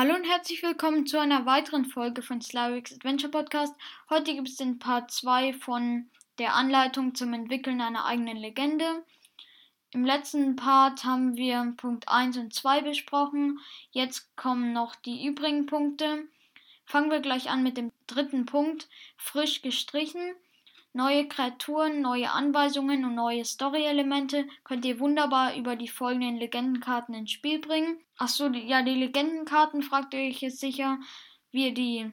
Hallo und herzlich willkommen zu einer weiteren Folge von Slavix Adventure Podcast. Heute gibt es den Part 2 von der Anleitung zum Entwickeln einer eigenen Legende. Im letzten Part haben wir Punkt 1 und 2 besprochen. Jetzt kommen noch die übrigen Punkte. Fangen wir gleich an mit dem dritten Punkt, frisch gestrichen. Neue Kreaturen, neue Anweisungen und neue Story-Elemente könnt ihr wunderbar über die folgenden Legendenkarten ins Spiel bringen. Achso, ja, die Legendenkarten fragt ihr euch jetzt sicher, wie ihr die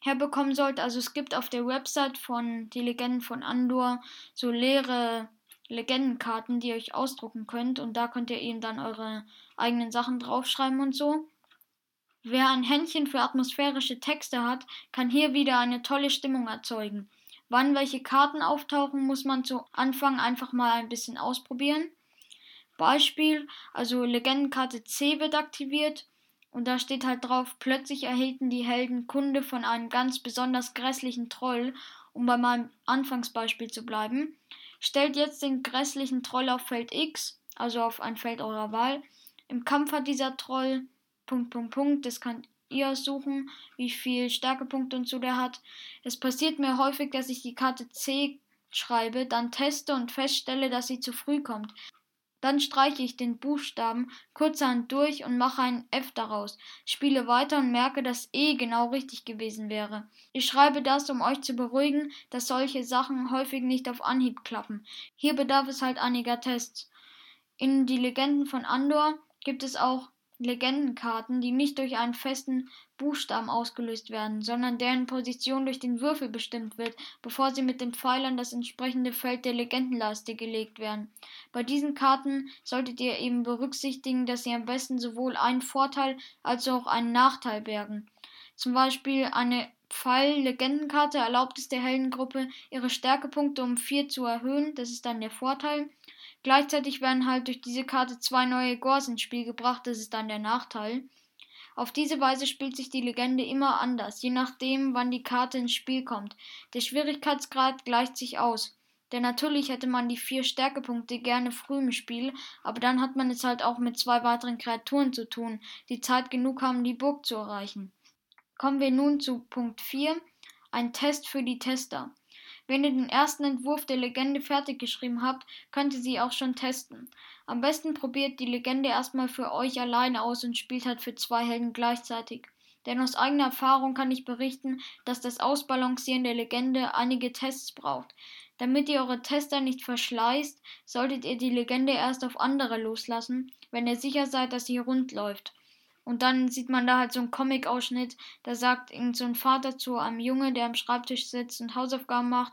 herbekommen sollt. Also es gibt auf der Website von die Legenden von Andor so leere Legendenkarten, die ihr euch ausdrucken könnt und da könnt ihr eben dann eure eigenen Sachen draufschreiben und so. Wer ein Händchen für atmosphärische Texte hat, kann hier wieder eine tolle Stimmung erzeugen. Wann welche Karten auftauchen, muss man zu Anfang einfach mal ein bisschen ausprobieren. Beispiel, also Legendenkarte C wird aktiviert und da steht halt drauf, plötzlich erhielten die Helden Kunde von einem ganz besonders grässlichen Troll, um bei meinem Anfangsbeispiel zu bleiben. Stellt jetzt den grässlichen Troll auf Feld X, also auf ein Feld eurer Wahl. Im Kampf hat dieser Troll Punkt, Punkt, Punkt, das kann ihr suchen, wie viel Stärkepunkte und so der hat. Es passiert mir häufig, dass ich die Karte C schreibe, dann teste und feststelle, dass sie zu früh kommt. Dann streiche ich den Buchstaben kurzerhand durch und mache ein F daraus, spiele weiter und merke, dass E genau richtig gewesen wäre. Ich schreibe das, um euch zu beruhigen, dass solche Sachen häufig nicht auf Anhieb klappen. Hier bedarf es halt einiger Tests. In die Legenden von Andor gibt es auch Legendenkarten, die nicht durch einen festen Buchstaben ausgelöst werden, sondern deren Position durch den Würfel bestimmt wird, bevor sie mit den Pfeilern das entsprechende Feld der Legendenleiste gelegt werden. Bei diesen Karten solltet ihr eben berücksichtigen, dass sie am besten sowohl einen Vorteil als auch einen Nachteil bergen. Zum Beispiel eine Pfeil-Legendenkarte erlaubt es der Heldengruppe, ihre Stärkepunkte um vier zu erhöhen, das ist dann der Vorteil. Gleichzeitig werden halt durch diese Karte zwei neue Gors ins Spiel gebracht, das ist dann der Nachteil. Auf diese Weise spielt sich die Legende immer anders, je nachdem, wann die Karte ins Spiel kommt. Der Schwierigkeitsgrad gleicht sich aus. Denn natürlich hätte man die vier Stärkepunkte gerne früh im Spiel, aber dann hat man es halt auch mit zwei weiteren Kreaturen zu tun, die Zeit genug haben, die Burg zu erreichen. Kommen wir nun zu Punkt 4, ein Test für die Tester. Wenn ihr den ersten Entwurf der Legende fertig geschrieben habt, könnt ihr sie auch schon testen. Am besten probiert die Legende erstmal für euch alleine aus und spielt halt für zwei Helden gleichzeitig. Denn aus eigener Erfahrung kann ich berichten, dass das Ausbalancieren der Legende einige Tests braucht. Damit ihr eure Tester nicht verschleißt, solltet ihr die Legende erst auf andere loslassen, wenn ihr sicher seid, dass sie rund läuft. Und dann sieht man da halt so einen Comic-Ausschnitt, da sagt irgend so ein Vater zu einem Junge, der am Schreibtisch sitzt und Hausaufgaben macht,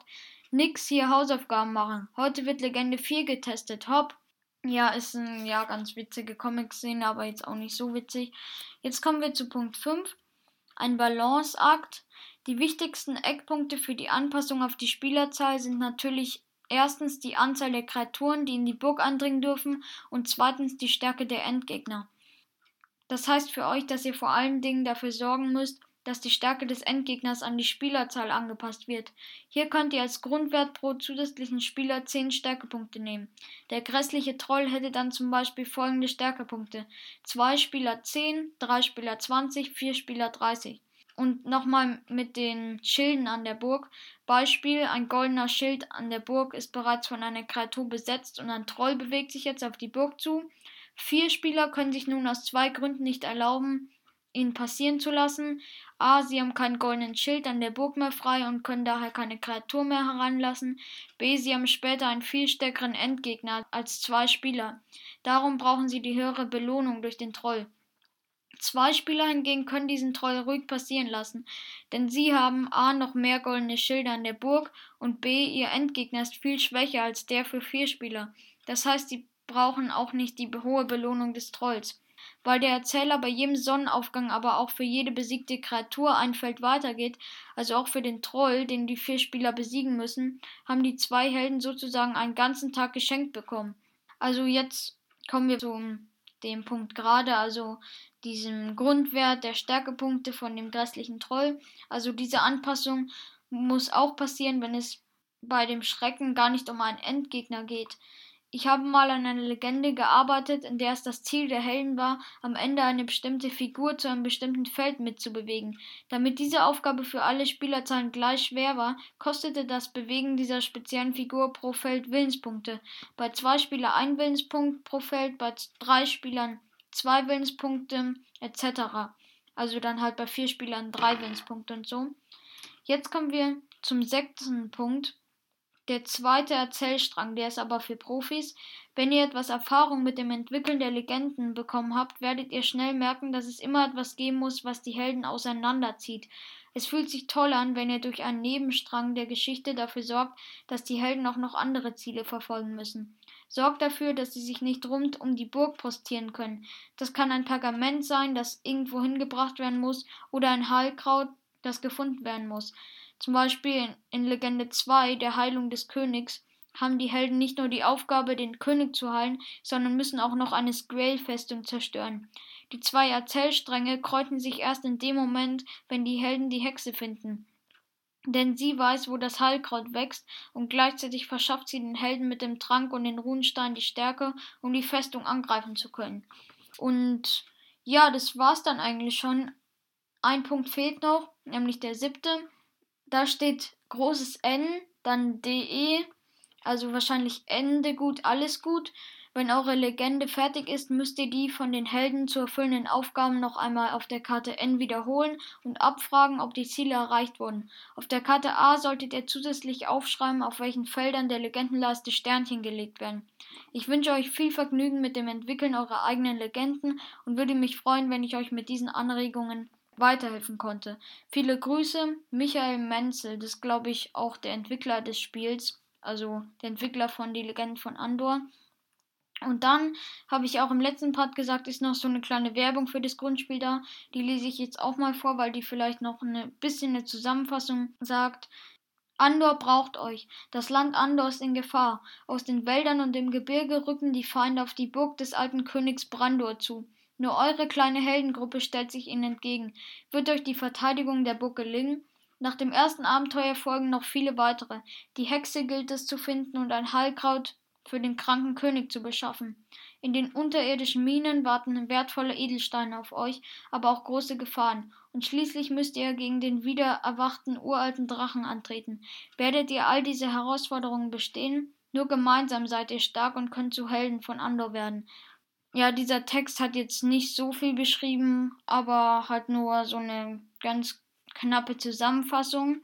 nix hier Hausaufgaben machen. Heute wird Legende 4 getestet. Hopp. Ja, ist ein ja ganz witzige Comic-Szene, aber jetzt auch nicht so witzig. Jetzt kommen wir zu Punkt 5. Ein Balanceakt. Die wichtigsten Eckpunkte für die Anpassung auf die Spielerzahl sind natürlich erstens die Anzahl der Kreaturen, die in die Burg eindringen dürfen, und zweitens die Stärke der Endgegner. Das heißt für euch, dass ihr vor allen Dingen dafür sorgen müsst, dass die Stärke des Endgegners an die Spielerzahl angepasst wird. Hier könnt ihr als Grundwert pro zusätzlichen Spieler 10 Stärkepunkte nehmen. Der grässliche Troll hätte dann zum Beispiel folgende Stärkepunkte. 2 Spieler 10, 3 Spieler 20, 4 Spieler 30. Und nochmal mit den Schilden an der Burg. Beispiel, ein goldener Schild an der Burg ist bereits von einer Kreatur besetzt und ein Troll bewegt sich jetzt auf die Burg zu. Vier Spieler können sich nun aus zwei Gründen nicht erlauben, ihn passieren zu lassen. A. Sie haben keinen goldenen Schild an der Burg mehr frei und können daher keine Kreatur mehr heranlassen. B. Sie haben später einen viel stärkeren Endgegner als zwei Spieler. Darum brauchen sie die höhere Belohnung durch den Troll. Zwei Spieler hingegen können diesen Troll ruhig passieren lassen, denn sie haben A noch mehr goldene Schilder an der Burg und B ihr Endgegner ist viel schwächer als der für vier Spieler. Das heißt, sie brauchen auch nicht die hohe Belohnung des Trolls. Weil der Erzähler bei jedem Sonnenaufgang aber auch für jede besiegte Kreatur ein Feld weitergeht, also auch für den Troll, den die vier Spieler besiegen müssen, haben die zwei Helden sozusagen einen ganzen Tag geschenkt bekommen. Also jetzt kommen wir zu dem Punkt gerade, also diesem Grundwert der Stärkepunkte von dem grässlichen Troll. Also diese Anpassung muss auch passieren, wenn es bei dem Schrecken gar nicht um einen Endgegner geht. Ich habe mal an einer Legende gearbeitet, in der es das Ziel der Helden war, am Ende eine bestimmte Figur zu einem bestimmten Feld mitzubewegen. Damit diese Aufgabe für alle Spielerzahlen gleich schwer war, kostete das Bewegen dieser speziellen Figur pro Feld Willenspunkte. Bei zwei Spielern ein Willenspunkt pro Feld, bei drei Spielern zwei Willenspunkte etc. Also dann halt bei vier Spielern drei Willenspunkte und so. Jetzt kommen wir zum sechsten Punkt der zweite Erzählstrang, der ist aber für Profis. Wenn ihr etwas Erfahrung mit dem Entwickeln der Legenden bekommen habt, werdet ihr schnell merken, dass es immer etwas geben muss, was die Helden auseinanderzieht. Es fühlt sich toll an, wenn ihr durch einen Nebenstrang der Geschichte dafür sorgt, dass die Helden auch noch andere Ziele verfolgen müssen. Sorgt dafür, dass sie sich nicht rund um die Burg postieren können. Das kann ein Pergament sein, das irgendwo hingebracht werden muss, oder ein Heilkraut, das gefunden werden muss. Zum Beispiel in Legende 2, der Heilung des Königs, haben die Helden nicht nur die Aufgabe, den König zu heilen, sondern müssen auch noch eine Sgrail-Festung zerstören. Die zwei Erzählstränge kreuzen sich erst in dem Moment, wenn die Helden die Hexe finden. Denn sie weiß, wo das Heilkraut wächst, und gleichzeitig verschafft sie den Helden mit dem Trank und den Runenstein die Stärke, um die Festung angreifen zu können. Und ja, das war's dann eigentlich schon. Ein Punkt fehlt noch, nämlich der siebte. Da steht großes N, dann DE, also wahrscheinlich Ende gut, alles gut. Wenn eure Legende fertig ist, müsst ihr die von den Helden zu erfüllenden Aufgaben noch einmal auf der Karte N wiederholen und abfragen, ob die Ziele erreicht wurden. Auf der Karte A solltet ihr zusätzlich aufschreiben, auf welchen Feldern der Legendenleiste Sternchen gelegt werden. Ich wünsche euch viel Vergnügen mit dem Entwickeln eurer eigenen Legenden und würde mich freuen, wenn ich euch mit diesen Anregungen weiterhelfen konnte. Viele Grüße, Michael Menzel, das glaube ich auch der Entwickler des Spiels, also der Entwickler von Die Legende von Andor. Und dann habe ich auch im letzten Part gesagt, ist noch so eine kleine Werbung für das Grundspiel da. Die lese ich jetzt auch mal vor, weil die vielleicht noch ein bisschen eine Zusammenfassung sagt. Andor braucht euch. Das Land Andor ist in Gefahr. Aus den Wäldern und dem Gebirge rücken die Feinde auf die Burg des alten Königs Brandor zu. Nur eure kleine Heldengruppe stellt sich ihnen entgegen. Wird euch die Verteidigung der Burg gelingen? Nach dem ersten Abenteuer folgen noch viele weitere. Die Hexe gilt es zu finden und ein Heilkraut für den kranken König zu beschaffen. In den unterirdischen Minen warten wertvolle Edelsteine auf euch, aber auch große Gefahren. Und schließlich müsst ihr gegen den wieder erwachten uralten Drachen antreten. Werdet ihr all diese Herausforderungen bestehen? Nur gemeinsam seid ihr stark und könnt zu Helden von Andor werden ja, dieser Text hat jetzt nicht so viel beschrieben, aber halt nur so eine ganz knappe Zusammenfassung.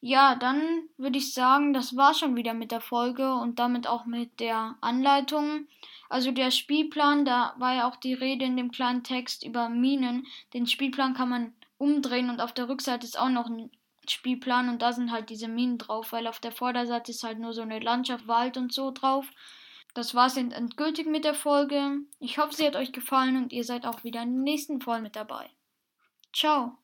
Ja, dann würde ich sagen, das war schon wieder mit der Folge und damit auch mit der Anleitung. Also der Spielplan, da war ja auch die Rede in dem kleinen Text über Minen. Den Spielplan kann man umdrehen und auf der Rückseite ist auch noch ein Spielplan und da sind halt diese Minen drauf, weil auf der Vorderseite ist halt nur so eine Landschaft, Wald und so drauf. Das war's endgültig mit der Folge. Ich hoffe, sie hat euch gefallen und ihr seid auch wieder in der nächsten Folge mit dabei. Ciao.